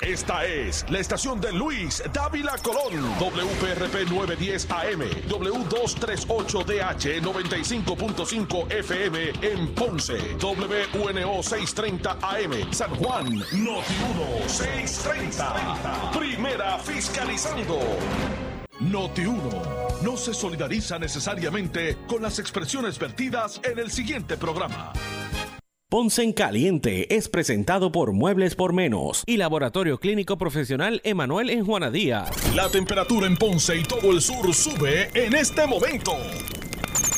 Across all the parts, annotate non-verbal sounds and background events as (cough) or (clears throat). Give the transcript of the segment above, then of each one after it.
Esta es la estación de Luis Dávila Colón, WPRP 910 AM, W238DH 95.5 FM en Ponce, WNO 630 AM, San Juan, Noti 1 630. Primera fiscalizando. Noti 1 no se solidariza necesariamente con las expresiones vertidas en el siguiente programa. Ponce en Caliente es presentado por Muebles por Menos y Laboratorio Clínico Profesional Emanuel en Juana Díaz. La temperatura en Ponce y todo el sur sube en este momento.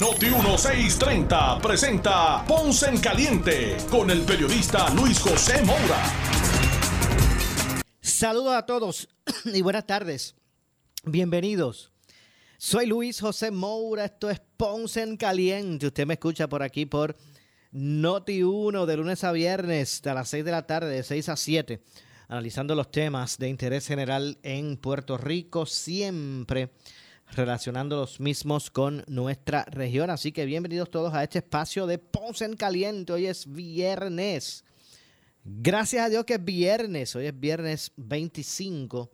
Noti 1630 presenta Ponce en Caliente con el periodista Luis José Moura. Saludos a todos (clears throat) y buenas tardes. Bienvenidos. Soy Luis José Moura, esto es Ponce en Caliente. Usted me escucha por aquí por Noti 1 de lunes a viernes a las 6 de la tarde, de 6 a 7, analizando los temas de interés general en Puerto Rico, siempre relacionando los mismos con nuestra región. Así que bienvenidos todos a este espacio de Ponce en Caliente. Hoy es viernes. Gracias a Dios que es viernes. Hoy es viernes 25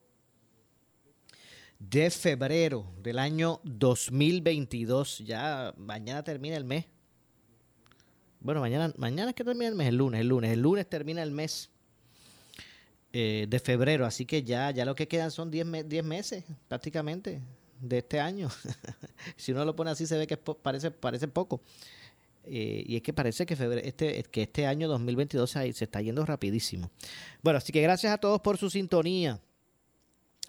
de febrero del año 2022. Ya mañana termina el mes. Bueno, mañana, mañana es que termina el mes, el lunes, el lunes. El lunes termina el mes eh, de febrero, así que ya, ya lo que quedan son 10 meses prácticamente de este año. (laughs) si uno lo pone así se ve que parece, parece poco. Eh, y es que parece que, febrero, este, que este año 2022 se, está yendo rapidísimo. Bueno, así que gracias a todos por su sintonía.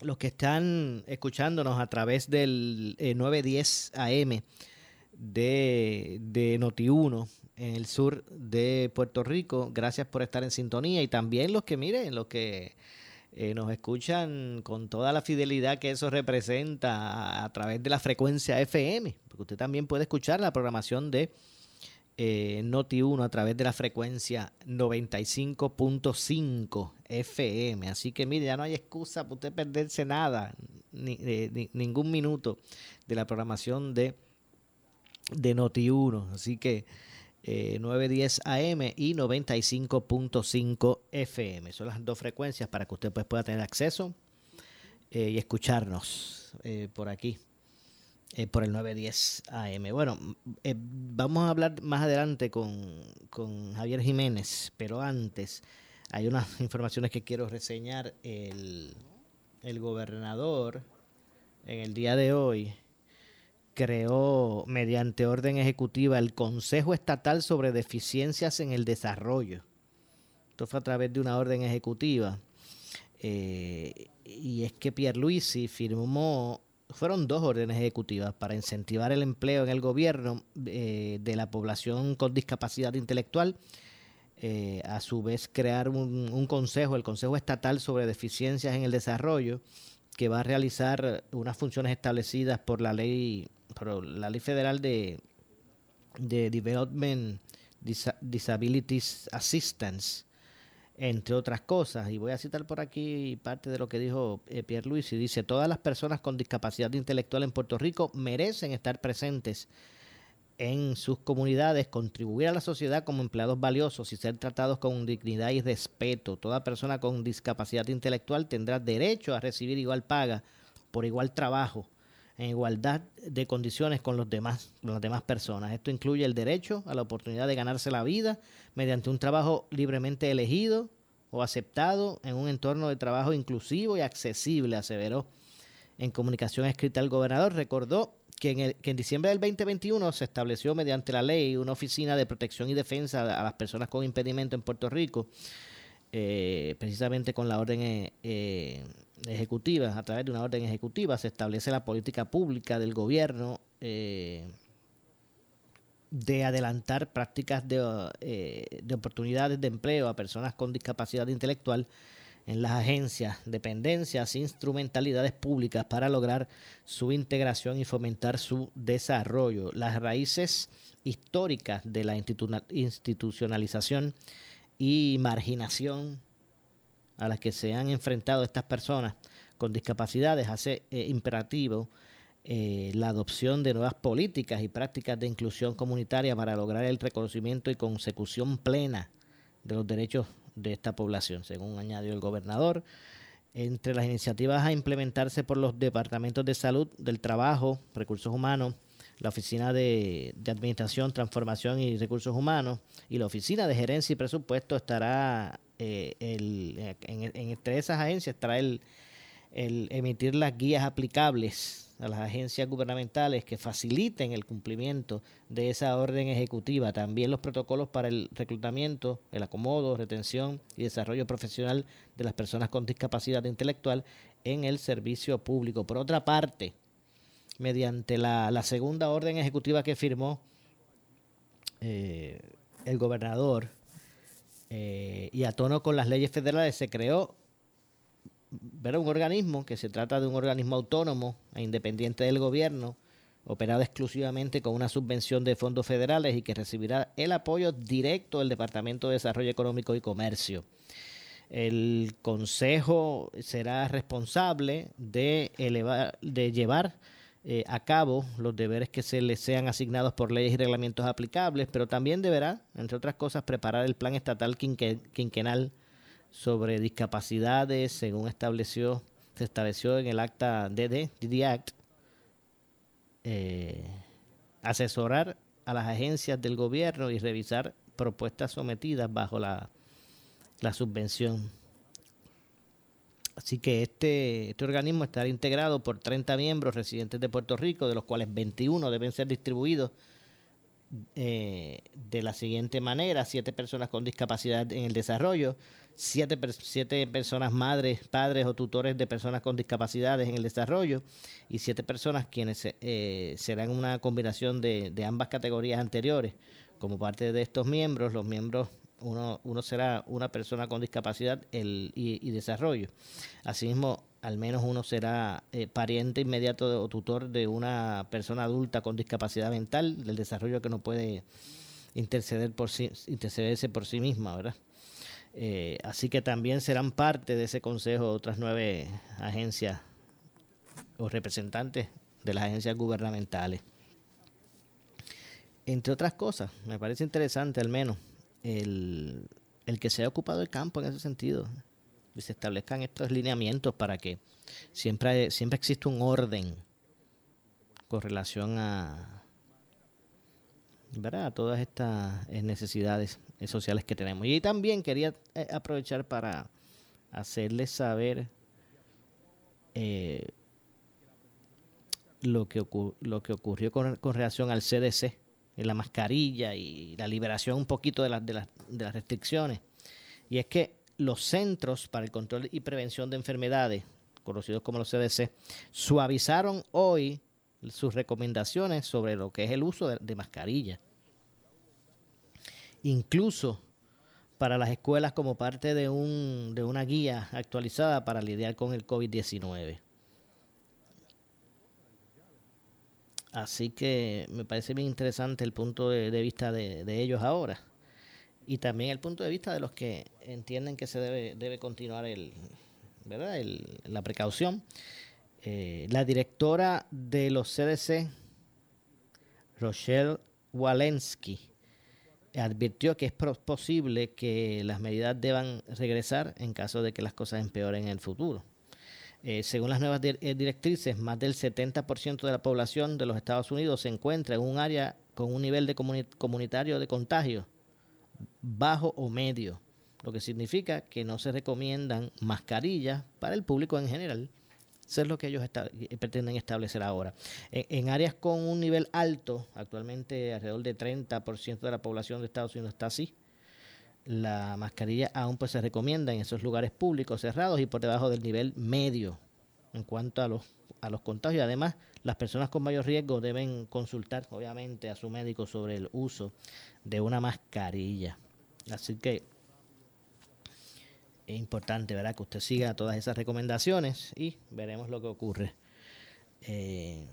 Los que están escuchándonos a través del 910 eh, AM de, de Noti1 en el sur de Puerto Rico. Gracias por estar en sintonía y también los que miren, los que eh, nos escuchan con toda la fidelidad que eso representa a, través de la frecuencia FM, porque usted también puede escuchar la programación de eh, Noti1 a través de la frecuencia 95.5 FM. Así que mire, ya no hay excusa para usted perderse nada, ni, ningún minuto de la programación de, de Noti1. Así que 910 eh, AM y 95.5 FM. Son las dos frecuencias para que usted pues, pueda tener acceso eh, y escucharnos eh, por aquí, por el 910 AM. Bueno, vamos a hablar más adelante con, con, Javier Jiménez, pero antes hay unas (laughs) informaciones que quiero reseñar. El, el gobernador en el día de hoy creó mediante orden ejecutiva el Consejo Estatal sobre Deficiencias en el Desarrollo. Esto fue a través de una orden ejecutiva. Eh, y es que Pierluisi firmó, fueron dos órdenes ejecutivas para incentivar el empleo en el gobierno eh, de la población con discapacidad intelectual. Eh, a su vez crear un, un consejo, el Consejo Estatal sobre Deficiencias en el Desarrollo, que va a realizar unas funciones establecidas por la ley pero la ley federal de, de Development Disabilities Assistance, entre otras cosas. Y voy a citar por aquí parte de lo que dijo eh, Pierre Luis y dice, todas las personas con discapacidad intelectual en Puerto Rico merecen estar presentes en sus comunidades, contribuir a la sociedad como empleados valiosos y ser tratados con dignidad y respeto. Toda persona con discapacidad intelectual tendrá derecho a recibir igual paga por igual trabajo en igualdad de condiciones con los demás, con las demás personas. Esto incluye el derecho a la oportunidad de ganarse la vida mediante un trabajo libremente elegido o aceptado en un entorno de trabajo inclusivo y accesible, aseveró. En comunicación escrita el gobernador recordó que en, el, que en diciembre del 2021 se estableció mediante la ley una oficina de protección y defensa a las personas con impedimento en Puerto Rico, eh, precisamente con la orden eh, eh ejecutivas, a través de una orden ejecutiva, se establece la política pública del gobierno eh, de adelantar prácticas de, eh, de, oportunidades de empleo a personas con discapacidad intelectual en las agencias, dependencias, instrumentalidades públicas para lograr su integración y fomentar su desarrollo. Las raíces históricas de la institucionalización y marginación a las que se han enfrentado estas personas con discapacidades hace eh, imperativo eh, la adopción de nuevas políticas y prácticas de inclusión comunitaria para lograr el reconocimiento y consecución plena de los derechos de esta población, según añadió el gobernador. Entre las iniciativas a implementarse por los departamentos de salud, del trabajo, recursos humanos, la Oficina de, Administración, Transformación y Recursos Humanos y la Oficina de Gerencia y Presupuesto estará, eh, el, en, entre esas agencias estará el, el emitir las guías aplicables a las agencias gubernamentales que faciliten el cumplimiento de esa orden ejecutiva. También los protocolos para el reclutamiento, el acomodo, retención y desarrollo profesional de las personas con discapacidad intelectual en el servicio público. Por otra parte, mediante la, segunda orden ejecutiva que firmó eh, el gobernador eh, y a tono con las leyes federales, se creó un organismo que se trata de un organismo autónomo e independiente del gobierno, operado exclusivamente con una subvención de fondos federales y que recibirá el apoyo directo del Departamento de Desarrollo Económico y Comercio. El Consejo será responsable de, elevar, de llevar eh, a cabo los deberes que se le sean asignados por leyes y reglamentos aplicables, pero también deberá, entre otras cosas, preparar el plan estatal quinquenal sobre discapacidades, según estableció, se estableció en el acta DD, DD Act, eh, asesorar a las agencias del gobierno y revisar propuestas sometidas bajo la, la subvención. Así que este, este organismo estará integrado por 30 miembros residentes de Puerto Rico, de los cuales 21 deben ser distribuidos eh, de la siguiente manera, siete personas con discapacidad en el desarrollo, siete, siete personas madres, padres o tutores de personas con discapacidades en el desarrollo y siete personas quienes eh, serán una combinación de, de ambas categorías anteriores. Como parte de estos miembros, los miembros uno, uno será una persona con discapacidad el, y, desarrollo. Asimismo, al menos uno será eh, pariente inmediato o tutor de una persona adulta con discapacidad mental, del desarrollo que no puede interceder por sí, intercederse por sí misma, ¿verdad? Eh, así que también serán parte de ese consejo otras nueve agencias o representantes de las agencias gubernamentales. Entre otras cosas, me parece interesante al menos el, que se haya ocupado el campo en ese sentido y se establezcan estos lineamientos para que siempre, siempre existe un orden con relación a, ¿verdad? a todas estas necesidades sociales que tenemos. Y también quería eh, aprovechar para hacerles saber eh, lo, que lo que ocurrió con, con relación al CDC la mascarilla y la liberación un poquito de, de, de las restricciones. Y es que los Centros para el Control y Prevención de Enfermedades, conocidos como los CDC, suavizaron hoy sus recomendaciones sobre lo que es el uso de, de mascarilla. Incluso para las escuelas como parte de, un, de una guía actualizada para lidiar con el COVID-19. Así que me parece bien interesante el punto de, vista de, ellos ahora. Y también el punto de vista de los que entienden que se debe, debe continuar el, ¿verdad? la precaución. Eh, la directora de los CDC, Rochelle Walensky, advirtió que es posible que las medidas deban regresar en caso de que las cosas empeoren en el futuro. Eh, según las nuevas eh, directrices, más del 70% de la población de los Estados Unidos se encuentra en un área con un nivel de comunitario de contagio bajo o medio, lo que significa que no se recomiendan mascarillas para el público en general. Eso es lo que ellos eh, pretenden establecer ahora. En, áreas con un nivel alto, actualmente alrededor del 30% de la población de Estados Unidos está así, la mascarilla aún pues se recomienda en esos lugares públicos cerrados y por debajo del nivel medio en cuanto a los, a los contagios. Además, las personas con mayor riesgo deben consultar obviamente a su médico sobre el uso de una mascarilla. Así que es importante, ¿verdad? Que usted siga todas esas recomendaciones y veremos lo que ocurre. Eh,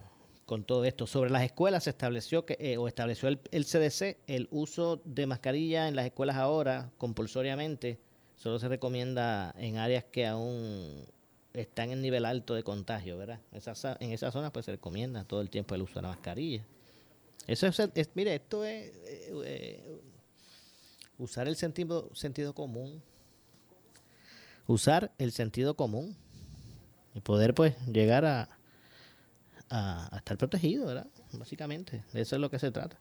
con todo esto. Sobre las escuelas se estableció que, eh, o estableció el, CDC el uso de mascarilla en las escuelas ahora compulsoriamente. Solo se recomienda en áreas que aún están en nivel alto de contagio, ¿verdad? en esa zona pues se recomienda todo el tiempo el uso de la mascarilla. Eso es, mire, esto es eh, eh, usar el sentido, sentido común, usar el sentido común y poder pues llegar a, a, estar protegido, ¿verdad? Básicamente, de eso es lo que se trata.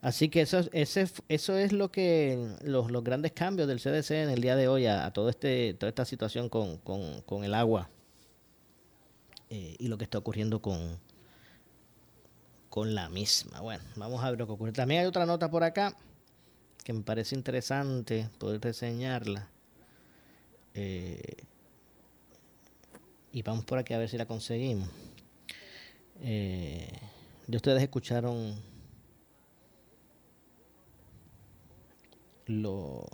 Así que eso, ese, eso es lo que los, los, grandes cambios del CDC en el día de hoy a, todo este, toda esta situación con, con, con el agua eh, y lo que está ocurriendo con, con la misma. Bueno, vamos a ver lo que ocurre. También hay otra nota por acá que me parece interesante poder reseñarla. Eh, y vamos por aquí a ver si la conseguimos. Eh, ustedes escucharon lo,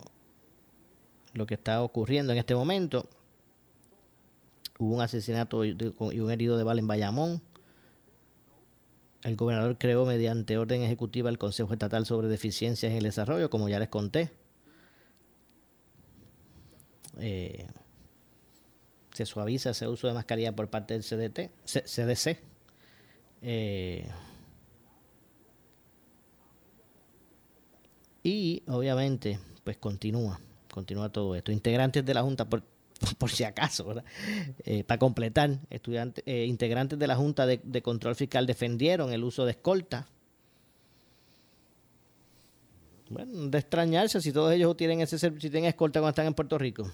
lo que está ocurriendo en este momento. Hubo un asesinato y un herido de bala en Bayamón. El gobernador creó mediante orden ejecutiva el Consejo Estatal sobre Deficiencias en el Desarrollo, como ya les conté. Eh, se suaviza ese uso de mascarilla por parte del CDT, CDC. Eh, y obviamente, pues continúa, continúa todo esto. Integrantes de la Junta, por, (laughs) por si acaso, eh, para completar, estudiantes, eh, integrantes de la Junta de, Control Fiscal defendieron el uso de escolta. Bueno, de extrañarse si todos ellos tienen ese si tienen escolta cuando están en Puerto Rico.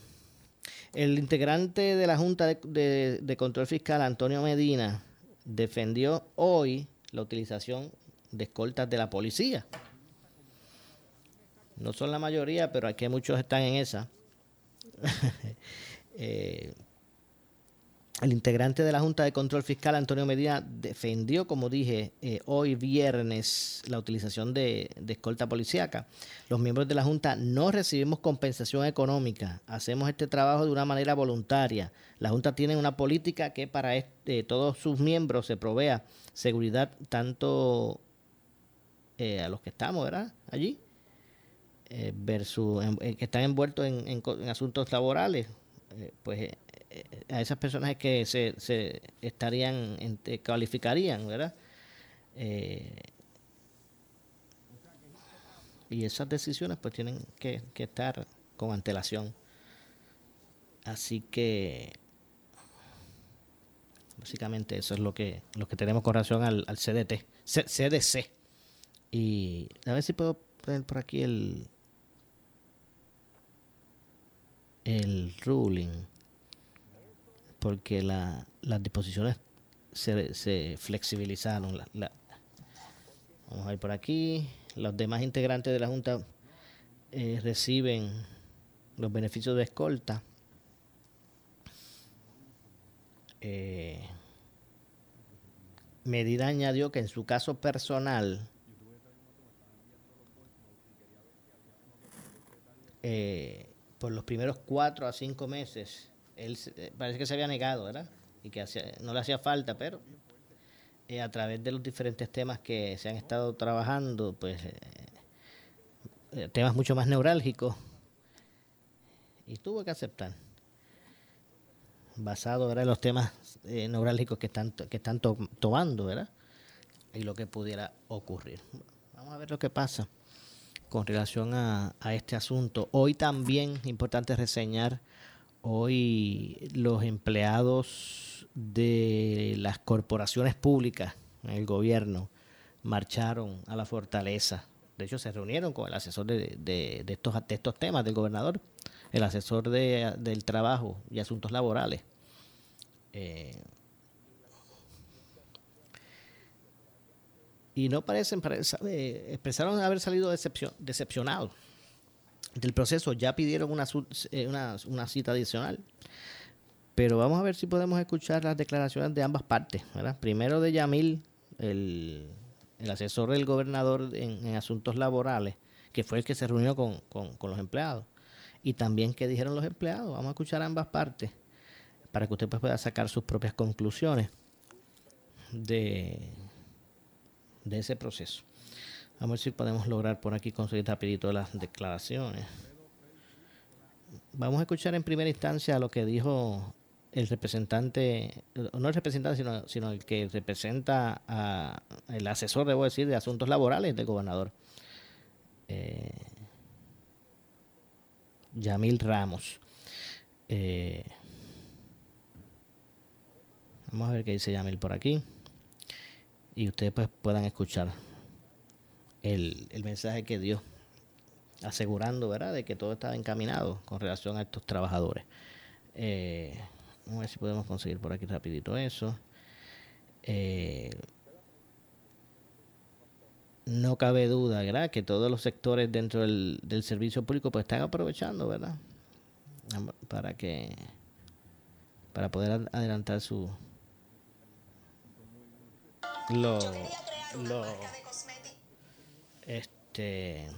El integrante de la Junta de, Control Fiscal, Antonio Medina, defendió hoy la utilización de escoltas de la policía. No son la mayoría, pero aquí muchos están en esa. (laughs) Eh, el integrante de la Junta de Control Fiscal, Antonio Medina, defendió, como dije, eh, hoy viernes la utilización de, escolta policíaca. Los miembros de la Junta no recibimos compensación económica. Hacemos este trabajo de una manera voluntaria. La Junta tiene una política que para este, todos sus miembros se provea seguridad tanto eh, a los que estamos, ¿verdad? Allí, eh, versus que están envueltos en asuntos laborales, pues a esas personas que se, se estarían, calificarían, ¿verdad? Eh, y esas decisiones pues tienen que, estar con antelación. Así que básicamente eso es lo que, lo que tenemos con relación al, al CDT, CDC. Y a ver si puedo poner por aquí el el ruling porque la, las disposiciones se, se flexibilizaron. La, vamos a ir por aquí. Los demás integrantes de la Junta eh, reciben los beneficios de escolta. Eh, Medida añadió que en su caso personal eh, por los primeros cuatro a cinco meses él eh, parece que se había negado, ¿verdad? Y que no le hacía falta, pero eh, a través de los diferentes temas que se han estado trabajando, pues eh, temas mucho más neurálgicos, y tuvo que aceptar, basado en los temas neurálgicos que están, que están tomando, ¿verdad? Y lo que pudiera ocurrir. Vamos a ver lo que pasa con relación a, a este asunto. Hoy también importante reseñar Hoy los empleados de las corporaciones públicas en el gobierno marcharon a la fortaleza. De hecho, se reunieron con el asesor de, de, estos, estos temas del gobernador, el asesor de, del trabajo y asuntos laborales. Eh, y no parecen, eh, expresaron haber salido decepcionados del proceso ya pidieron eh, una, una, cita adicional. Pero vamos a ver si podemos escuchar las declaraciones de ambas partes. Primero de Yamil, el, asesor del gobernador en, asuntos laborales, que fue el que se reunió con, los empleados. Y también qué dijeron los empleados. Vamos a escuchar ambas partes para que usted pues, pueda sacar sus propias conclusiones de, de ese proceso. A ver si podemos lograr por aquí conseguir rapidito las declaraciones. Vamos a escuchar en primera instancia lo que dijo el representante, no el representante, sino, sino el que representa a el asesor, debo decir, de asuntos laborales del gobernador, eh, Yamil Ramos. Eh, vamos a ver qué dice Yamil por aquí. Y ustedes pues puedan escuchar el, el mensaje que dio, asegurando, ¿verdad?, de que todo estaba encaminado con relación a estos trabajadores. Eh, vamos a ver si podemos conseguir por aquí rapidito eso. Eh, no cabe duda, ¿verdad? Que todos los sectores dentro del, del servicio público pues están aprovechando, ¿verdad? Para que para poder adelantar su lo, lo este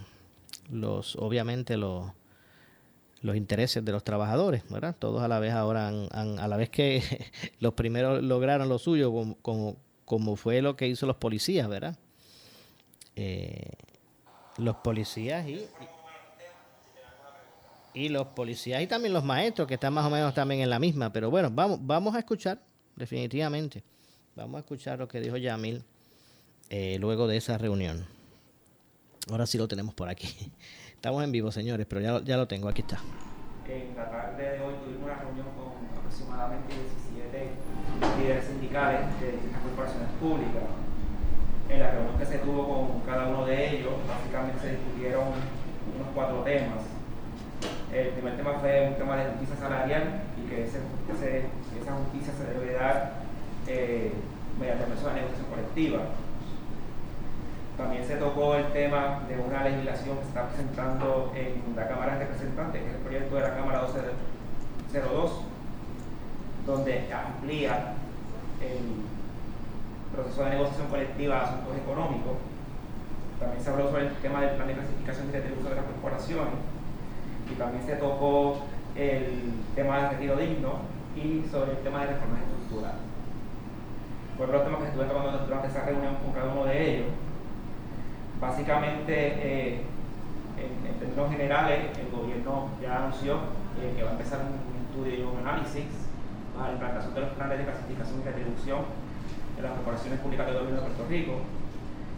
los obviamente los los intereses de los trabajadores, ¿verdad? Todos a la vez ahora, han, a la vez que (laughs) los primeros lograron lo suyo, como, como, como fue lo que hizo los policías, ¿verdad? Eh, los policías y, y los policías y también los maestros que están más o menos también en la misma. Pero bueno, vamos, vamos a escuchar, definitivamente. Vamos a escuchar lo que dijo Yamil eh, luego de esa reunión. Ahora sí lo tenemos por aquí. (laughs) Estamos en vivo, señores, pero ya, ya lo tengo, aquí está. En la tarde de hoy tuvimos una reunión con aproximadamente 17 líderes sindicales de las corporaciones públicas en la reunión que se tuvo con cada uno de ellos, básicamente se discutieron unos cuatro temas. El primer tema fue un tema de justicia salarial y que esa justicia se debe dar eh, mediante proceso de negociación colectiva. También se tocó el tema de una legislación que se está presentando en la Cámara de Representantes, que es el proyecto de la Cámara 1202, donde amplía el proceso de negociación colectiva de asuntos económicos. También se habló sobre el tema del plan de clasificación y retribución de las corporaciones. Y también se tocó el tema del retiro digno y sobre el tema de reformas estructurales. Fueron los temas que estuve tocando durante esa reunión con cada uno de ellos. Básicamente, eh, en, términos generales, el gobierno ya anunció eh, que va a empezar un, estudio y un análisis para la implantación de los planes de clasificación y retribución de las corporaciones públicas del gobierno de Puerto Rico.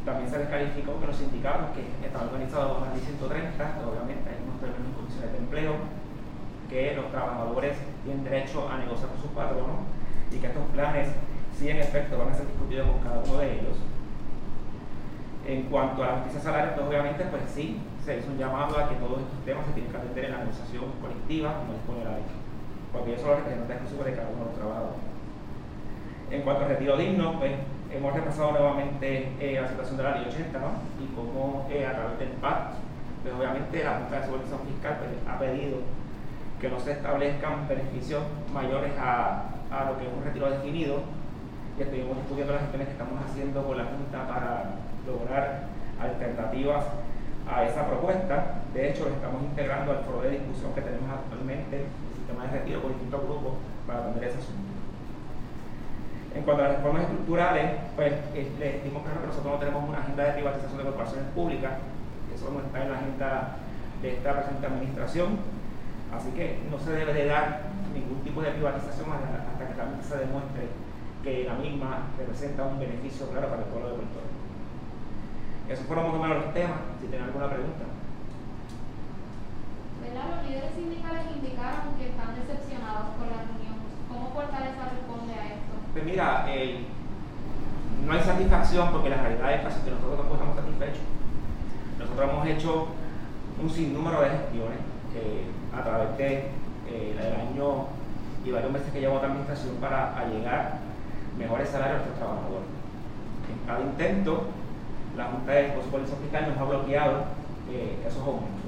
También se descalificó que los sindicatos que están organizados bajo la ley 130, obviamente hay unos términos y condiciones de empleo, que los trabajadores tienen derecho a negociar con sus patronos y que estos planes, sí en efecto, van a ser discutidos con cada uno de ellos. En cuanto a la justicia salarial, pues obviamente, pues sí, se hizo un llamado a que todos estos temas se tienen que atender en la negociación colectiva, como dispone la ley, porque ellos son los representantes exclusivos de cada uno de los trabajadores. En cuanto al retiro digno, pues hemos repasado nuevamente eh, la situación de la ley 80 ¿no? y cómo eh, a través del PAC, pues obviamente la Junta de Supervisión Fiscal pues, ha pedido que no se establezcan beneficios mayores a, a, lo que es un retiro definido y estuvimos discutiendo las gestiones que estamos haciendo con la Junta para lograr alternativas a esa propuesta. De hecho, estamos integrando al foro de discusión que tenemos actualmente, el sistema de retiro con distintos grupos para atender ese asunto. En cuanto a las reformas estructurales, pues les digo claro que nosotros no tenemos una agenda de privatización de corporaciones públicas, eso no está en la agenda de esta presente administración, así que no se debe de dar ningún tipo de privatización hasta que también se demuestre que la misma representa un beneficio claro para el pueblo de Puerto Rico. Esos fueron más o menos los temas, si tienen alguna pregunta. Los líderes sindicales indicaron que están decepcionados con la reunión. ¿Cómo Fortaleza responde a esto? Pues mira, no hay satisfacción porque la realidad es que nosotros tampoco estamos satisfechos. Nosotros hemos hecho un sinnúmero de gestiones que a través de, eh, del año y varios meses que llevamos la administración para llegar mejores salarios a nuestros trabajadores. En cada intento, la Junta de Supervisión Fiscal nos ha bloqueado eh, esos aumentos.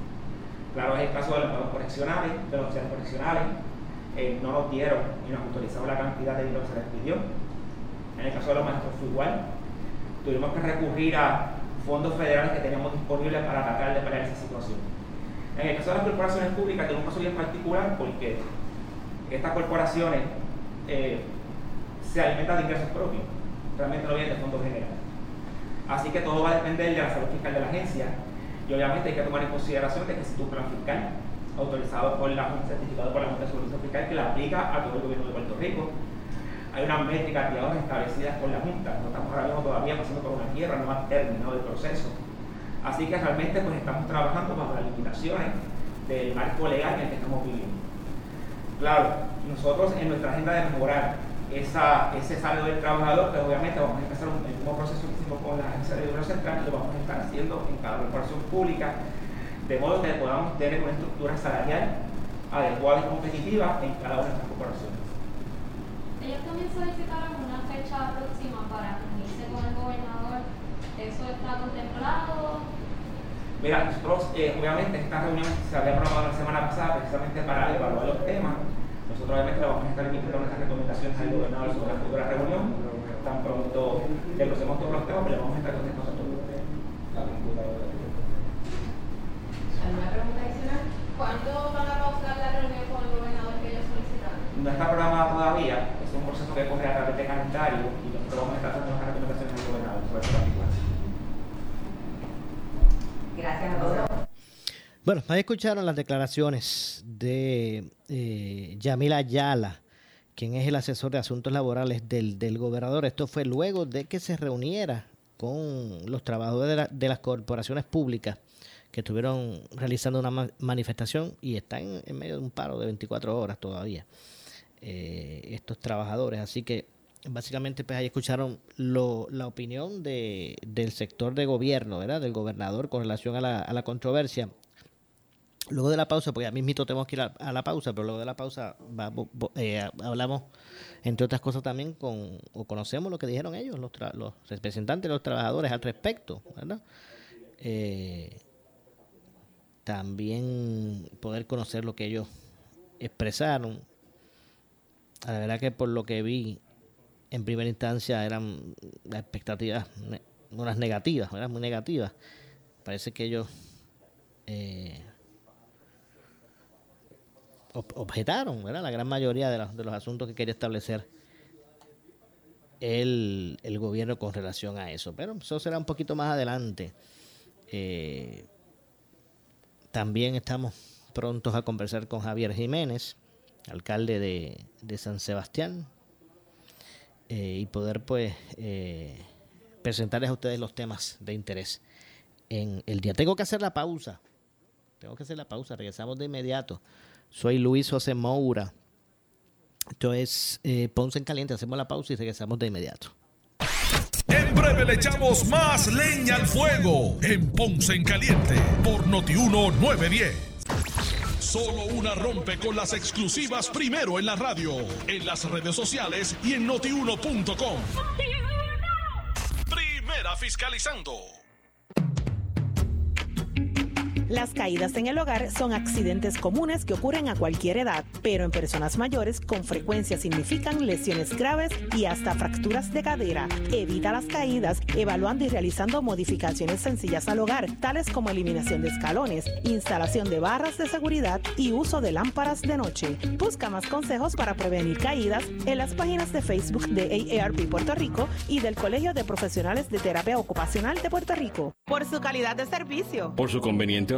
Claro, es el caso de los pagos correccionales, de los correccionales, eh, no nos dieron y nos autorizaron la cantidad de dinero que se les pidió. En el caso de los maestros fue igual. Tuvimos que recurrir a fondos federales que teníamos disponibles para tratar de pelear esa situación. En el caso de las corporaciones públicas tenemos un caso bien particular porque estas corporaciones eh, se alimentan de ingresos propios, realmente no vienen de fondos generales. Así que todo va a depender de la salud fiscal de la agencia y obviamente hay que tomar en consideración de que si tu plan fiscal autorizado por la certificado por la Junta de Supervisión Fiscal que la aplica a todo el gobierno de Puerto Rico. Hay unas métricas, digamos, establecidas por la Junta. No estamos ahora mismo todavía pasando por una guerra, no ha terminado el proceso. Así que realmente pues estamos trabajando bajo las limitaciones del marco legal en el que estamos viviendo. Claro, nosotros en nuestra agenda de mejorar esa, ese salario del trabajador, pues obviamente vamos a empezar un, el mismo proceso que hicimos con la agencia de gobierno central y lo vamos a estar haciendo en cada corporación pública, de modo que podamos tener una estructura salarial adecuada y competitiva en cada una de nuestras corporaciones. Ellos también solicitaron una fecha próxima para reunirse con el gobernador. ¿Eso está contemplado? Mira, nosotros, eh, obviamente, esta reunión se había programado la semana pasada precisamente para evaluar los temas. Nosotros, obviamente, vamos a estar emitiendo nuestras recomendaciones al gobernador sobre la futura reunión. Tan pronto desglosemos todos los temas, pero le vamos a estar contestando a todos. ¿Alguna pregunta adicional? ¿Cuándo van a pausar la reunión con el gobernador que ellos solicitaron? No está programada todavía, es un proceso que corre a través de calendario y nosotros vamos a estar haciendo nuestras recomendaciones al gobernador sobre este particular. Gracias a todos. Bueno, ahí escucharon las declaraciones de eh, Yamila Ayala, quien es el asesor de asuntos laborales del, del gobernador. Esto fue luego de que se reuniera con los trabajadores de, la- de las corporaciones públicas que estuvieron realizando una ma- manifestación y están en medio de un paro de 24 horas todavía, eh, estos trabajadores. Así que básicamente pues ahí escucharon lo- la opinión de, del sector de gobierno, ¿verdad? Del gobernador con relación a la, a la controversia. Luego de la pausa, porque ya mismito tenemos que ir a, a la pausa, pero luego de la pausa eh, hablamos, entre otras cosas, también con, o conocemos lo que dijeron ellos, los, tra- los representantes los trabajadores al respecto, ¿verdad? Eh, también poder conocer lo que ellos expresaron. La verdad que por lo que vi en primera instancia eran expectativas, unas negativas, eran muy negativas. Parece que ellos eh, objetaron, ¿verdad? La gran mayoría de, los- asuntos que quería establecer el, gobierno con relación a eso. Pero eso será un poquito más adelante. Eh, también estamos prontos a conversar con Javier Jiménez, alcalde de, de San Sebastián, eh, y poder pues eh, presentarles a ustedes los temas de interés en el día. Tengo que hacer la pausa. Tengo que hacer la pausa. Regresamos de inmediato. Soy Luis José Moura. Esto es eh, Ponce en Caliente. Hacemos la pausa y regresamos de inmediato. En breve le echamos más leña al fuego en Ponce en Caliente por Notiuno 910. Solo una rompe con las exclusivas primero en la radio, en las redes sociales y en notiuno.com. Primera fiscalizando. Las caídas en el hogar son accidentes comunes que ocurren a cualquier edad, pero en personas mayores con frecuencia significan lesiones graves y hasta fracturas de cadera. Evita las caídas evaluando y realizando modificaciones sencillas al hogar, tales como eliminación de escalones, instalación de barras de seguridad y uso de lámparas de noche. Busca más consejos para prevenir caídas en las páginas de Facebook de AARP Puerto Rico y del Colegio de Profesionales de Terapia Ocupacional de Puerto Rico. Por su calidad de servicio. Por su conveniente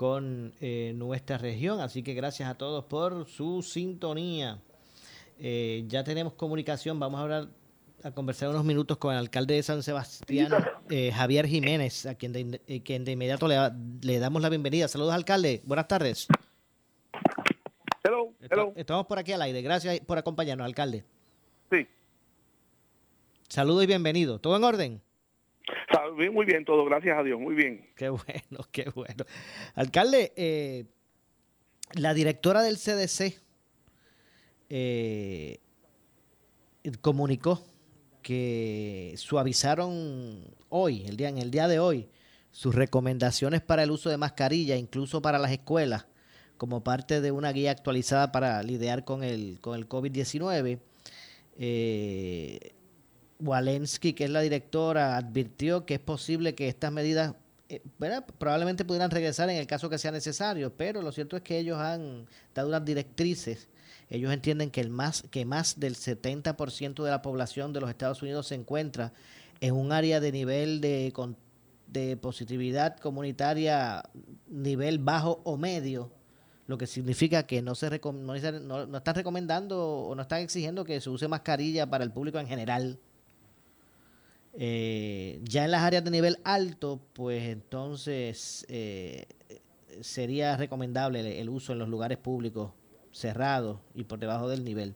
con eh, nuestra región. Así que gracias a todos por su sintonía. Eh, ya tenemos comunicación. Vamos a hablar, a conversar unos minutos con el alcalde de San Sebastián, eh, Javier Jiménez, a quien de, quien de inmediato le, le damos la bienvenida. Saludos, alcalde. Buenas tardes. Hello, hello. Estamos por aquí al aire. Gracias por acompañarnos, alcalde. Sí. Saludos y bienvenido. ¿Todo en orden? Muy bien todo, gracias a Dios, muy bien. Qué bueno, (laughs) qué bueno. Alcalde, eh, la directora del CDC eh, comunicó que suavizaron hoy, el día, en el día de hoy, sus recomendaciones para el uso de mascarilla, incluso para las escuelas, como parte de una guía actualizada para lidiar con el, con el COVID-19. Eh, Walensky, que es la directora, advirtió que es posible que estas medidas eh, probablemente pudieran regresar en el caso que sea necesario, pero lo cierto es que ellos han dado unas directrices. Ellos entienden que, el más, que más del 70% de la población de los Estados Unidos se encuentra en un área de nivel de, positividad comunitaria nivel bajo o medio, lo que significa que no se recom- no están recomendando o no están exigiendo que se use mascarilla para el público en general. Eh, ya en las áreas de nivel alto, pues entonces eh, sería recomendable el, el uso en los lugares públicos cerrados y por debajo del nivel.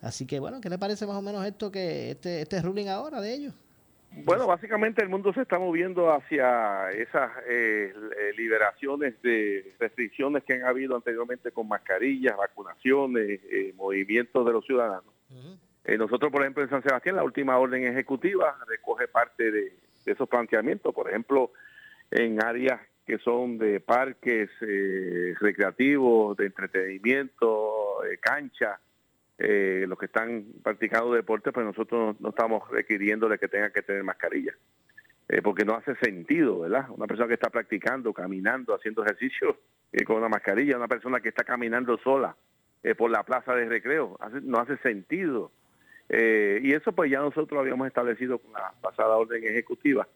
Así que bueno, ¿qué le parece más o menos esto que este, este ruling ahora de ellos? Bueno, básicamente el mundo se está moviendo hacia esas eh, eh, liberaciones de restricciones que han habido anteriormente con mascarillas, vacunaciones, eh, movimientos de los ciudadanos. Eh, nosotros, por ejemplo, en San Sebastián, la última orden ejecutiva recoge parte de, esos planteamientos. Por ejemplo, en áreas que son de parques eh, recreativos, de entretenimiento, de canchas, eh, los que están practicando deporte, pues nosotros no, estamos requiriéndole que tengan que tener mascarilla. Eh, porque no hace sentido, ¿verdad? Una persona que está practicando, caminando, haciendo ejercicio eh, con una mascarilla, una persona que está caminando sola eh, por la plaza de recreo, hace- no hace sentido. Eh, y eso pues ya nosotros habíamos establecido con la pasada orden ejecutiva,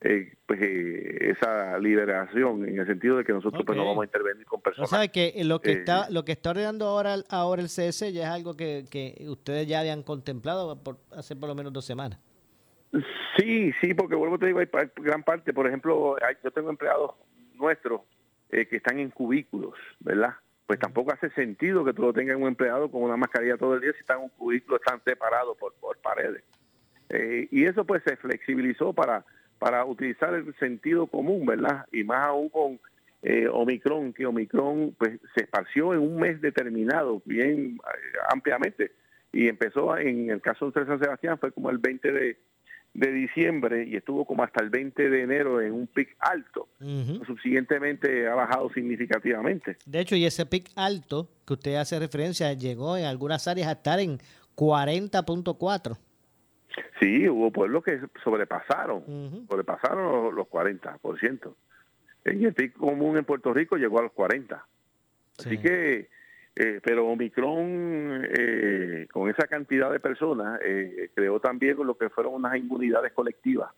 eh, pues eh, esa liberación en el sentido de que nosotros pues no vamos a intervenir con O personas. sea que lo que eh, está lo que está ordenando ahora ahora el CS ya es algo que, que ustedes ya habían contemplado por, hace por lo menos dos semanas. Sí, sí, porque vuelvo te digo, hay gran parte, por ejemplo, hay- yo tengo empleados nuestros eh, que están en cubículos, ¿verdad? Pues tampoco hace sentido que tú lo tengas un empleado con una mascarilla todo el día si están en un cubículo, están separados por, por paredes. Eh, y eso pues se flexibilizó para, para utilizar el sentido común, ¿verdad? Y más aún con eh, Omicron, que Omicron pues se esparció en un mes determinado, bien eh, ampliamente. Y empezó en el caso de San Sebastián, fue como el 20 de, de diciembre y estuvo como hasta el 20 de enero en un pic alto. Subsiguientemente ha bajado significativamente. De hecho, y ese pic alto que usted hace referencia llegó en algunas áreas a estar en 40.4. Sí, hubo pueblos que sobrepasaron, sobrepasaron los, los 40%. En el pic común en Puerto Rico llegó a los 40. Así que, eh, pero Omicron, eh, con esa cantidad de personas, eh, creó también lo que fueron unas inmunidades colectivas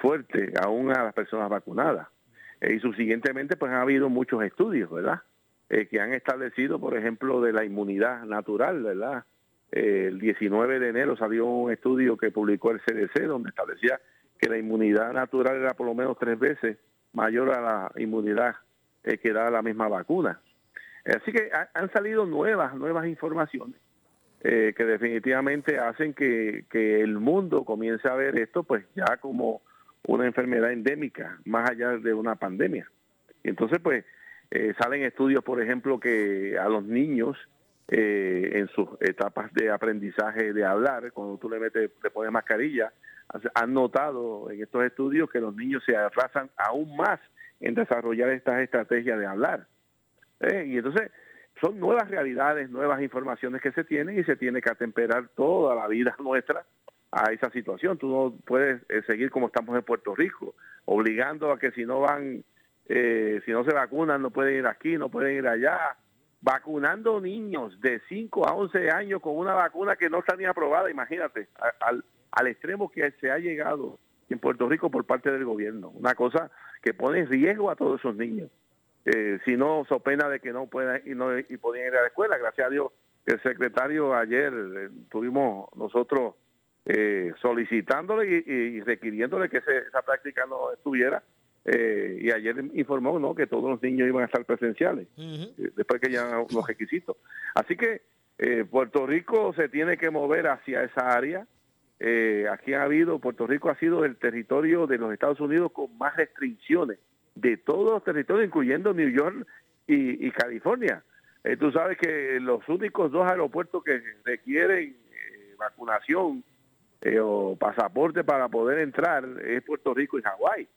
fuertes, aún a las personas vacunadas. Y subsiguientemente, pues ha habido muchos estudios, ¿verdad? Que han establecido, por ejemplo, de la inmunidad natural, ¿verdad? El 19 de enero salió un estudio que publicó el CDC donde establecía que la inmunidad natural era por lo menos tres veces mayor a la inmunidad que da la misma vacuna. Así que ha- han salido nuevas, nuevas informaciones eh, que definitivamente hacen que, el mundo comience a ver esto pues ya como una enfermedad endémica, más allá de una pandemia. Y entonces pues eh, salen estudios, por ejemplo, que a los niños eh, en sus etapas de aprendizaje de hablar, cuando tú le metes, le pones mascarilla, han notado en estos estudios que los niños se atrasan aún más en desarrollar estas estrategias de hablar. Eh, y entonces son nuevas realidades, nuevas informaciones que se tienen y se tiene que atemperar toda la vida (laughs) nuestra a esa situación. Tú no puedes eh, seguir como estamos en Puerto Rico, obligando a que si no van, eh, si no se vacunan, no pueden ir aquí, no pueden ir allá, vacunando niños de 5 a 11 años con una vacuna que no está ni aprobada, imagínate, al, al extremo que se ha llegado en Puerto Rico por parte del gobierno. Una cosa que pone en riesgo a todos esos niños. Eh, si no, so pena de que no puedan y no y podían ir a la escuela. Gracias a Dios, el secretario ayer eh, tuvimos nosotros eh, solicitándole y, y requiriéndole que se- esa práctica no estuviera. eh, y ayer informó ¿no? que todos los niños iban a estar presenciales, después que ya los requisitos. Así que eh, Puerto Rico se tiene que mover hacia esa área. Eh, aquí ha habido, Puerto Rico ha sido el territorio de los Estados Unidos con más restricciones de todos los territorios, incluyendo New York y, California. Eh, tú sabes que los únicos dos aeropuertos que requieren eh, vacunación eh, o pasaporte para poder entrar es Puerto Rico y Hawái.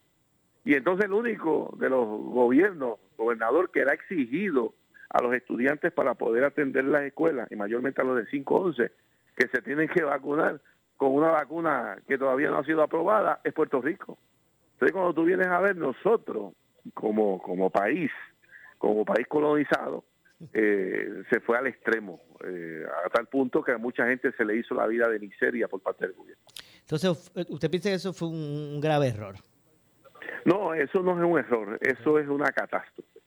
Y entonces el único de los gobiernos, gobernador, que era exigido a los estudiantes para poder atender las escuelas, y mayormente a los de 5-11, que se tienen que vacunar con una vacuna que todavía no ha sido aprobada, es Puerto Rico. Entonces cuando tú vienes a ver nosotros, como, como país, como país colonizado, eh, se fue al extremo, eh, a tal punto que a mucha gente se le hizo la vida de miseria por parte del gobierno. Entonces, ¿usted piensa que eso fue un, un grave error? No, eso no es un error, eso es una catástrofe.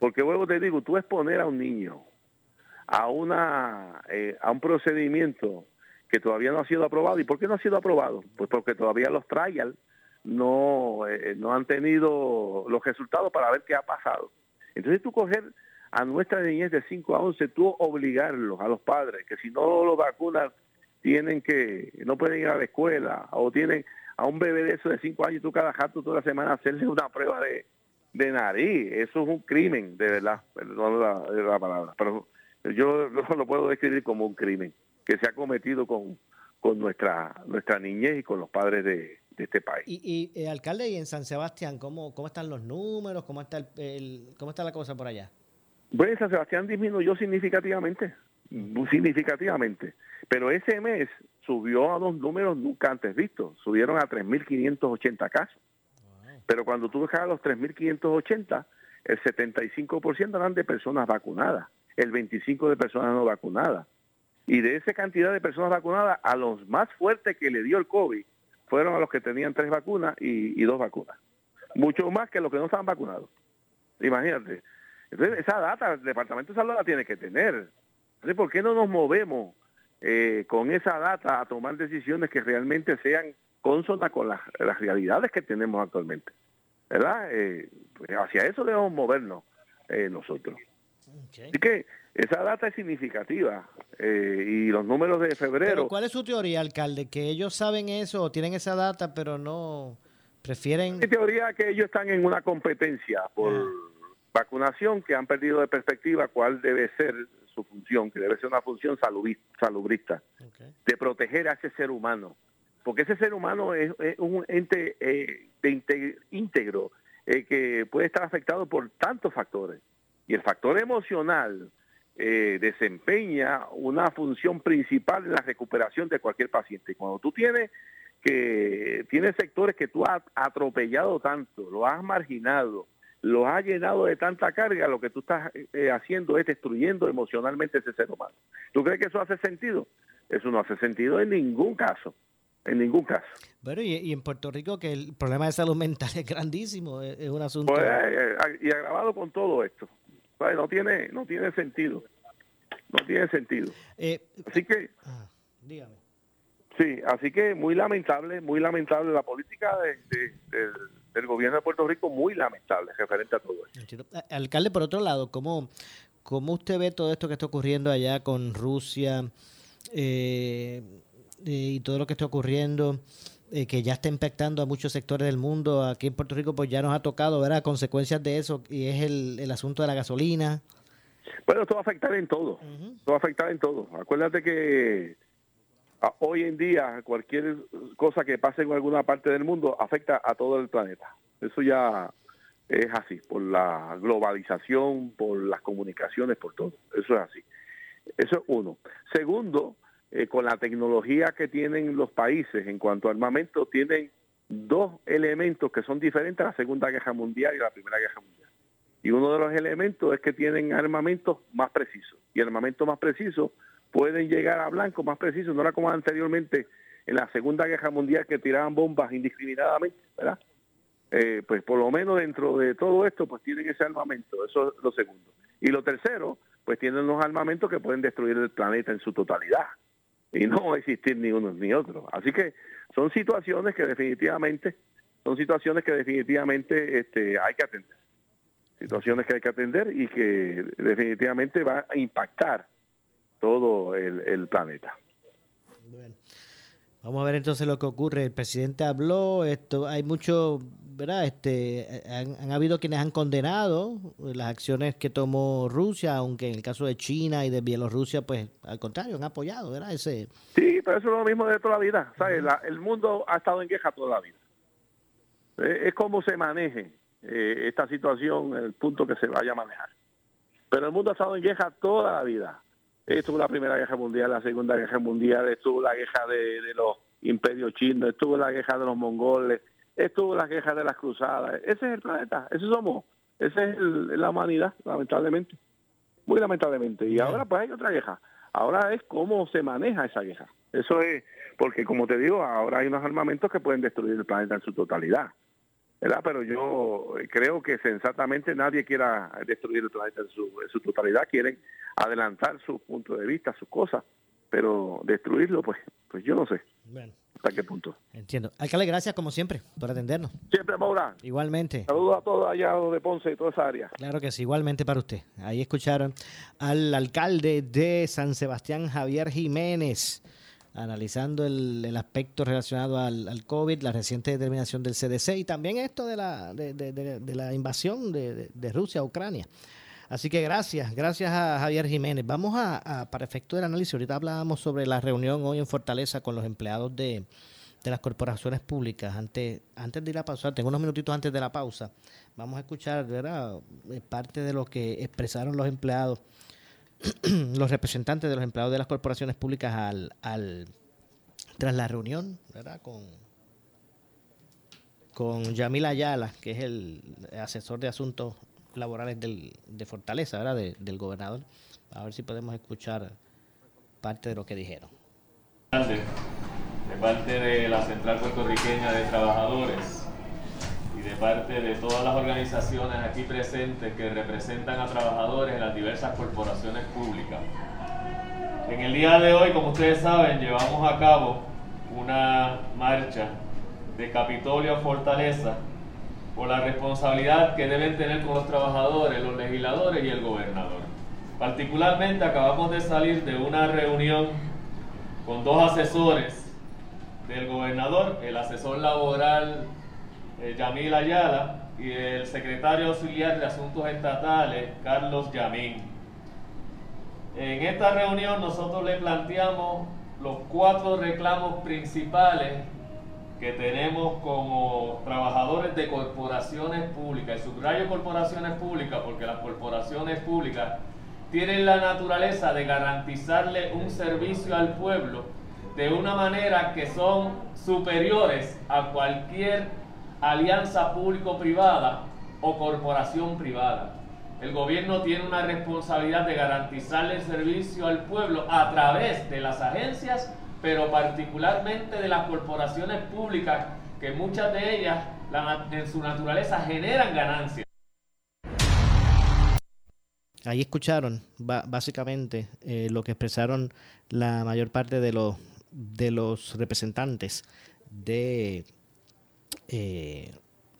Porque luego te digo, tú exponer a un niño a una eh, a un procedimiento que todavía no ha sido aprobado. ¿Y por qué no ha sido aprobado? Pues porque todavía los trials no, eh, no han tenido los resultados para ver qué ha pasado. Entonces tú coger a nuestra niñez de 5 a 11, tú obligarlos a los padres que si no lo vacunan tienen que, no pueden ir a la escuela o tienen, a un bebé de eso de cinco años, tú cada rato, toda la semana, hacerle una prueba de, de nariz. Eso es un crimen, de verdad, perdón la, la palabra. Pero yo lo puedo describir como un crimen que se ha cometido con, con nuestra, nuestra niñez y con los padres de, este país. Y, y eh, alcalde, y en San Sebastián, ¿cómo, cómo están los números? ¿Cómo está, el, ¿Cómo está la cosa por allá? Bueno, en San Sebastián disminuyó significativamente, significativamente. Pero ese mes subió a dos números nunca antes vistos. Subieron a 3.580 casos. Pero cuando tú dejas los 3.580, el 75% eran de personas vacunadas, el 25% de personas no vacunadas. Y de esa cantidad de personas vacunadas, a los más fuertes que le dio el COVID fueron a los que tenían tres vacunas y, dos vacunas. Mucho más que los que no estaban vacunados. Imagínate. Entonces, esa data el Departamento de Salud la tiene que tener. ¿por qué no nos movemos eh, con esa data a tomar decisiones que realmente sean consonas con las, realidades que tenemos actualmente? ¿Verdad? Eh, pues hacia eso debemos movernos eh, nosotros. Así que esa data es significativa y los números de febrero... ¿Cuál es su teoría, alcalde? ¿Que ellos saben eso o tienen esa data pero no prefieren...? Mi teoría es que ellos están en una competencia por ah. vacunación que han perdido de perspectiva cuál debe ser su función, que debe ser una función salubrista, de proteger a ese ser humano. Porque ese ser humano es, un ente eh, de íntegro eh, que puede estar afectado por tantos factores. Y el factor emocional eh, desempeña una función principal en la recuperación de cualquier paciente. Cuando tú tienes que tienes sectores que tú has atropellado tanto, lo has marginado, lo ha llenado de tanta carga, lo que tú estás eh, haciendo es destruyendo emocionalmente ese ser humano. ¿Tú crees que eso hace sentido? Eso no hace sentido en ningún caso, en ningún caso. Bueno, y, en Puerto Rico que el problema de salud mental es grandísimo, es, un asunto... Pues, eh, eh, y agravado con todo esto. No tiene, no tiene sentido, no tiene sentido. así que... Ah, dígame. Sí, así que muy lamentable, muy lamentable la política de del gobierno de Puerto Rico muy lamentable referente a todo esto. Alcalde, por otro lado, ¿cómo, cómo usted ve todo esto que está ocurriendo allá con Rusia eh, y todo lo que está ocurriendo? Eh, que ya está impactando a muchos sectores del mundo. Aquí en Puerto Rico pues ya nos ha tocado ver consecuencias de eso y es el, el asunto de la gasolina. Bueno, esto va a afectar en todo. Esto va a afectar en todo. Acuérdate que hoy en día cualquier cosa que pase en alguna parte del mundo afecta a todo el planeta. Eso ya es así, por la globalización, por las comunicaciones, por todo. Eso es así. Eso es uno. Segundo, eh, con la tecnología que tienen los países en cuanto a armamento, tienen dos elementos que son diferentes a la Segunda Guerra Mundial y a la Primera Guerra Mundial. Y uno de los elementos es que tienen armamentos más precisos. Y armamento más preciso pueden llegar a blanco más preciso, no era como anteriormente en la Segunda Guerra Mundial que tiraban bombas indiscriminadamente, ¿verdad? Eh, pues por lo menos dentro de todo esto, pues tienen ese armamento, eso es lo segundo. Y lo tercero, pues tienen los armamentos que pueden destruir el planeta en su totalidad y no existir ni uno ni otro. Así que son situaciones que definitivamente, son situaciones que definitivamente este, hay que atender. Situaciones que hay que atender y que definitivamente va a impactar todo el, planeta. Vamos a ver entonces lo que ocurre. El presidente habló, esto, hay mucho, ¿verdad? Este, han, habido quienes han condenado las acciones que tomó Rusia, aunque en el caso de China y de Bielorrusia, pues al contrario, han apoyado, ¿verdad? Ese... Sí, pero eso es lo mismo de toda la vida. ¿sabes? el mundo ha estado en queja toda la vida. Es, como se maneje eh, esta situación, el punto que se vaya a manejar. Pero el mundo ha estado en queja toda la vida estuvo la Primera Guerra Mundial, la Segunda Guerra Mundial, estuvo la guerra de, los imperios chinos, estuvo la guerra de los mongoles, estuvo la guerra de las cruzadas. Ese es el planeta, ese somos, esa es la humanidad, lamentablemente, muy lamentablemente. Y ahora pues hay otra guerra, ahora es cómo se maneja esa guerra. Eso es, porque como te digo, ahora hay unos armamentos que pueden destruir el planeta en su totalidad. ¿Verdad? Pero yo creo que sensatamente nadie quiera destruir el planeta en su, en su totalidad, quieren adelantar su punto de vista, sus cosas, pero destruirlo, pues, pues yo no sé. ¿Hasta qué punto? Entiendo. Alcalde, gracias como siempre por atendernos. Siempre, Maura. Igualmente. Saludos a todos allá de Ponce y toda esa área. Claro que sí, igualmente para usted. Ahí escucharon al alcalde de San Sebastián, Javier Jiménez analizando el, aspecto relacionado al, COVID, la reciente determinación del CDC y también esto de la, de, la invasión de, Rusia a Ucrania. Así que gracias, gracias a Javier Jiménez. Vamos a, para efecto del análisis, ahorita hablábamos sobre la reunión hoy en Fortaleza con los empleados de, las corporaciones públicas. Antes, antes de ir a pausa, tengo unos minutitos antes de la pausa, vamos a escuchar ¿verdad? Eh, parte de lo que expresaron los empleados (clears throat) los representantes de los empleados de las corporaciones públicas al, al tras la reunión ¿verdad? con con Yamil Ayala, que es el asesor de asuntos laborales del, de Fortaleza, ¿verdad? del gobernador. A ver si podemos escuchar parte de lo que dijeron. De parte de la Central Puertorriqueña de Trabajadores, de parte de todas las organizaciones aquí presentes que representan a trabajadores en las diversas corporaciones públicas. En el día de hoy, como ustedes saben, llevamos a cabo una marcha de Capitolio a Fortaleza por la responsabilidad que deben tener con los trabajadores, los legisladores y el gobernador. Particularmente acabamos de salir de una reunión con dos asesores del gobernador, el asesor laboral eh, Yamil Ayala, y el secretario auxiliar de Asuntos Estatales, Carlos Yamín. En esta reunión nosotros le planteamos los cuatro reclamos principales que tenemos como trabajadores de corporaciones públicas. Y subrayo corporaciones públicas porque las corporaciones públicas tienen la naturaleza de garantizarle un servicio al pueblo de una manera que son superiores a cualquier alianza público-privada o corporación privada. El gobierno tiene una responsabilidad de garantizarle el servicio al pueblo a través de las agencias, pero particularmente de las corporaciones públicas, que muchas de ellas en su naturaleza generan ganancias. Ahí escucharon básicamente eh, lo que expresaron la mayor parte de los representantes de eh,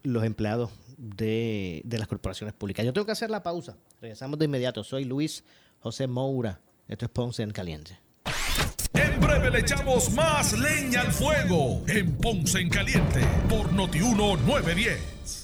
los empleados de, de, las corporaciones públicas. Yo tengo que hacer la pausa. Regresamos de inmediato. Soy Luis José Moura. Esto es Ponce en Caliente. En breve le echamos más leña al fuego en Ponce en Caliente por Notiuno 910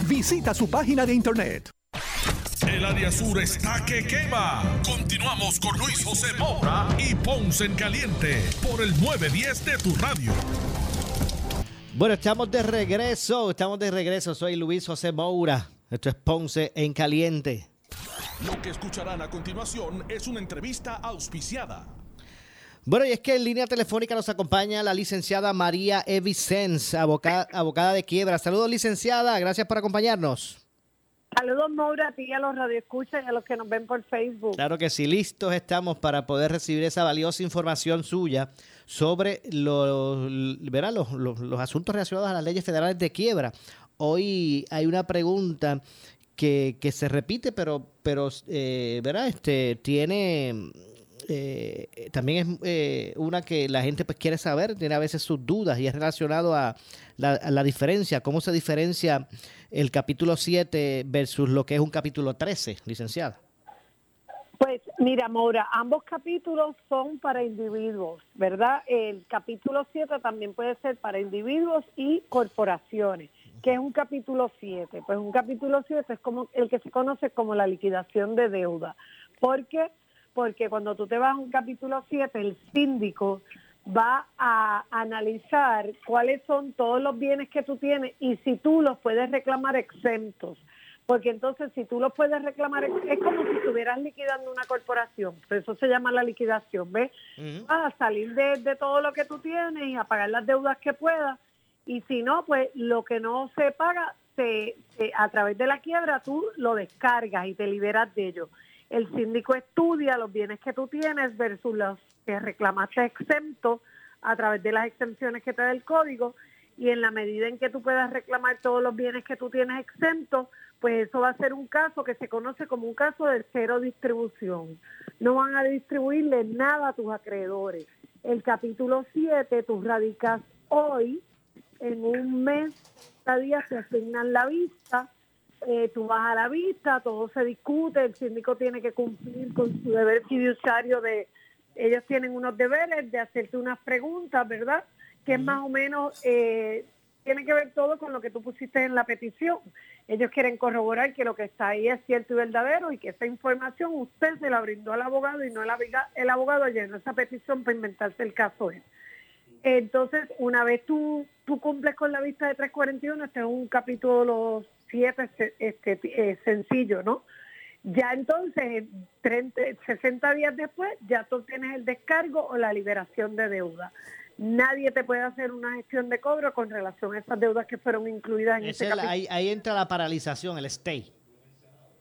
Visita su página de internet. El área sur está que quema. Continuamos con Luis José Moura y Ponce en Caliente por el 910 de tu radio. Bueno, estamos de regreso, estamos de regreso. Soy Luis José Moura. Esto es Ponce en Caliente. Lo que escucharán a continuación es una entrevista auspiciada. Bueno, y es que en línea telefónica nos acompaña la licenciada María Evicens, abogada, abogada de quiebra. Saludos, licenciada. Gracias por acompañarnos. Saludos, Maura, a ti y a los radioescuchas y a los que nos ven por Facebook. Claro que sí, listos estamos para poder recibir esa valiosa información suya sobre los, los, los, asuntos relacionados a las leyes federales de quiebra. Hoy hay una pregunta que, que se repite, pero, pero eh, ¿verdad? Este, tiene eh, también es eh, una que la gente pues quiere saber, tiene a veces sus dudas y es relacionado a la, diferencia, cómo se diferencia el capítulo 7 versus lo que es un capítulo 13, licenciada. Pues mira, Maura, ambos capítulos son para individuos, ¿verdad? El capítulo 7 también puede ser para individuos y corporaciones. que es un capítulo 7? Pues un capítulo 7 es como el que se conoce como la liquidación de deuda, porque porque cuando tú te vas a un capítulo 7, el síndico va a analizar cuáles son todos los bienes que tú tienes y si tú los puedes reclamar exentos. Porque entonces si tú los puedes reclamar, es como si estuvieras liquidando una corporación. Por eso se llama la liquidación, ¿ves? Vas a salir de, de todo lo que tú tienes y a pagar las deudas que puedas. Y si no, pues lo que no se paga, se, se- a través de la quiebra tú lo descargas y te liberas de ello. El síndico estudia los bienes que tú tienes versus los que reclamaste exento a través de las exenciones que te da el código y en la medida en que tú puedas reclamar todos los bienes que tú tienes exentos, pues eso va a ser un caso que se conoce como un caso de cero distribución. No van a distribuirle nada a tus acreedores. El capítulo 7, tú radicas hoy, en un mes, cada día se asignan la vista, eh, tú vas a la vista, todo se discute, el síndico tiene que cumplir con su deber fiduciario de, ellos tienen unos deberes de hacerte unas preguntas, ¿verdad? Que es más o menos, eh, tiene que ver todo con lo que tú pusiste en la petición. Ellos quieren corroborar que lo que está ahí es cierto y verdadero y que esa información usted se la brindó al abogado y no el, el abogado llenó esa petición para inventarse el caso él. Entonces, una vez tú, tú cumples con la vista de 341, este es un capítulo 7 se- este, eh, sencillo, ¿no? Ya entonces, en 30, 60 días después, ya tú tienes el descargo o la liberación de deuda. Nadie te puede hacer una gestión de cobro con relación a esas deudas que fueron incluidas en Ese ese es capítulo. ahí, ahí entra la paralización, el stay.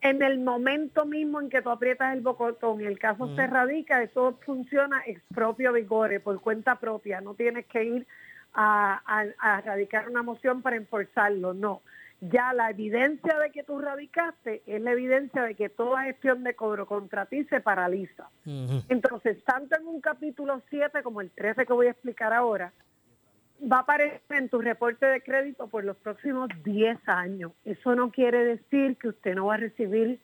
En el momento mismo en que tú aprietas el botón y el caso se radica, eso funciona ex propio vigore, por cuenta propia. No tienes que ir a, a- a radicar una moción para enforzarlo, no. Ya la evidencia de que tú radicaste es la evidencia de que toda gestión de cobro contra ti se paraliza. Entonces, tanto en un capítulo 7 como el 13 que voy a explicar ahora, va a aparecer en tu reporte de crédito por los próximos 10 años. Eso no quiere decir que usted no va a recibir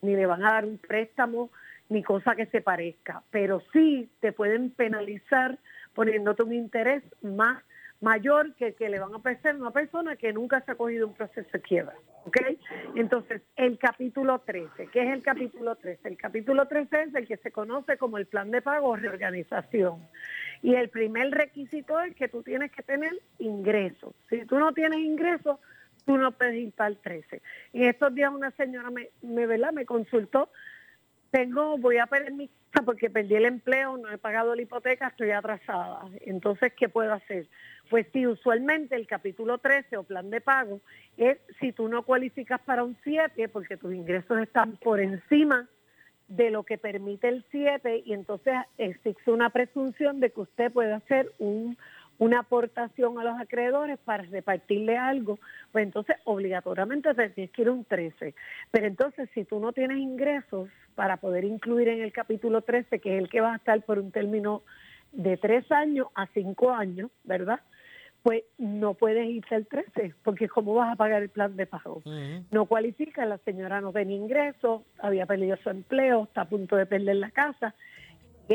ni le van a dar un préstamo ni cosa que se parezca, pero sí te pueden penalizar poniéndote un interés más mayor que el que le van a ofrecer a una persona que nunca se ha cogido un proceso de quiebra. ¿ok? Entonces, el capítulo 13, ¿qué es el capítulo 13? El capítulo 13 es el que se conoce como el plan de pago o reorganización. Y el primer requisito es que tú tienes que tener ingresos. Si tú no tienes ingresos, tú no puedes ir para el 13. Y estos días una señora me, me, ¿verdad? me consultó, tengo, voy a perder (laughs) porque perdí el empleo, no he pagado la hipoteca, estoy atrasada. Entonces, ¿qué puedo hacer? Pues sí, usualmente el capítulo 13 o plan de pago es si tú no cualificas para un 7 porque tus ingresos están por encima de lo que permite el 7 y entonces existe una presunción de que usted puede hacer un, una aportación a los acreedores para repartirle algo, pues entonces obligatoriamente te tienes que ir a un 13. Pero entonces si tú no tienes ingresos para poder incluir en el capítulo 13, que es el que va a estar por un término de tres años a cinco años, ¿verdad? Pues no puedes irse al 13, porque ¿cómo vas a pagar el plan de pago? no cualifica, la señora no tenía ingresos, había perdido su empleo, está a punto de perder la casa.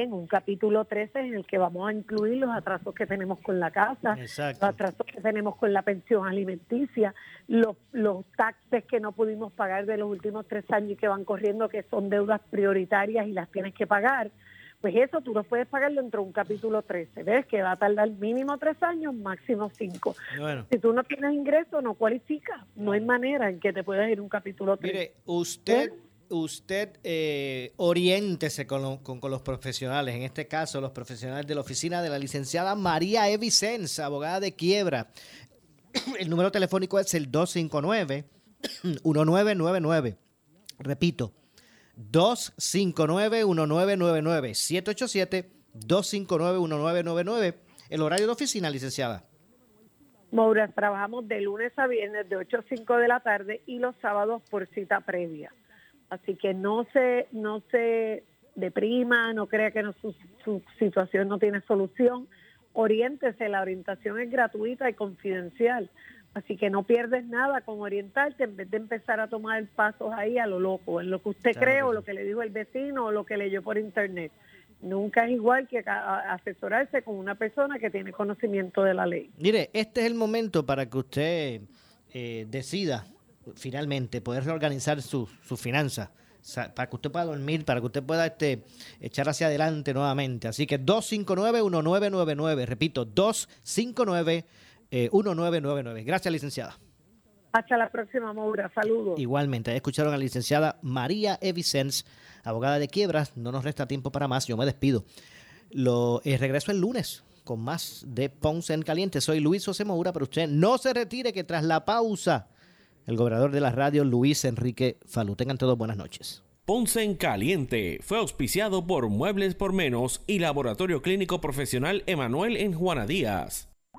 Un capítulo 13 en el que vamos a incluir los atrasos que tenemos con la casa, Exacto. los atrasos que tenemos con la pensión alimenticia, los, los taxes que no pudimos pagar de los últimos tres años y que van corriendo, que son deudas prioritarias y las tienes que pagar. Pues eso tú lo puedes pagar dentro de un capítulo 13, ¿ves? Que va a tardar mínimo tres años, máximo cinco. Bueno. Si tú no tienes ingreso, no cualificas. No hay manera en que te puedas ir un capítulo 13. Mire, usted, usted eh, oriéntese con, lo- con- los profesionales, en este caso los profesionales de la oficina de la licenciada María E. Vicens, abogada de quiebra. (coughs) El número telefónico es el 259-1999. Repito, 259-1999. 787-259-1999. El horario de oficina, licenciada. Moura, trabajamos de lunes a viernes de 8 a 5 de la tarde y los sábados por cita previa. Así que no se, no se deprima, no crea que no- su, su situación no tiene solución. Oriéntese, la orientación es gratuita y confidencial. Así que no pierdes nada con orientarte en vez de empezar a tomar pasos ahí a lo loco, en lo que usted Claro cree o lo que le dijo el vecino o lo que leyó por internet. Nunca es igual que asesorarse con una persona que tiene conocimiento de la ley. Mire, este es el momento para que usted eh, decida finalmente poder reorganizar sus su finanzas. para que usted pueda dormir, para que usted pueda este, echar hacia adelante nuevamente. Así que 259-1999, repito, 259-1999. Gracias, licenciada. Hasta la próxima, Maura. Saludos. Igualmente, escucharon a la licenciada María Evicens, abogada de quiebras. No nos resta tiempo para más. Yo me despido. Lo, eh, regreso el lunes con más de Ponce en Caliente. Soy Luis José Moura, pero usted no se retire que tras la pausa, el gobernador de la radio, Luis Enrique Falú. Tengan todos buenas noches. Ponce en Caliente fue auspiciado por Muebles por Menos y Laboratorio Clínico Profesional Emanuel en Juana Díaz.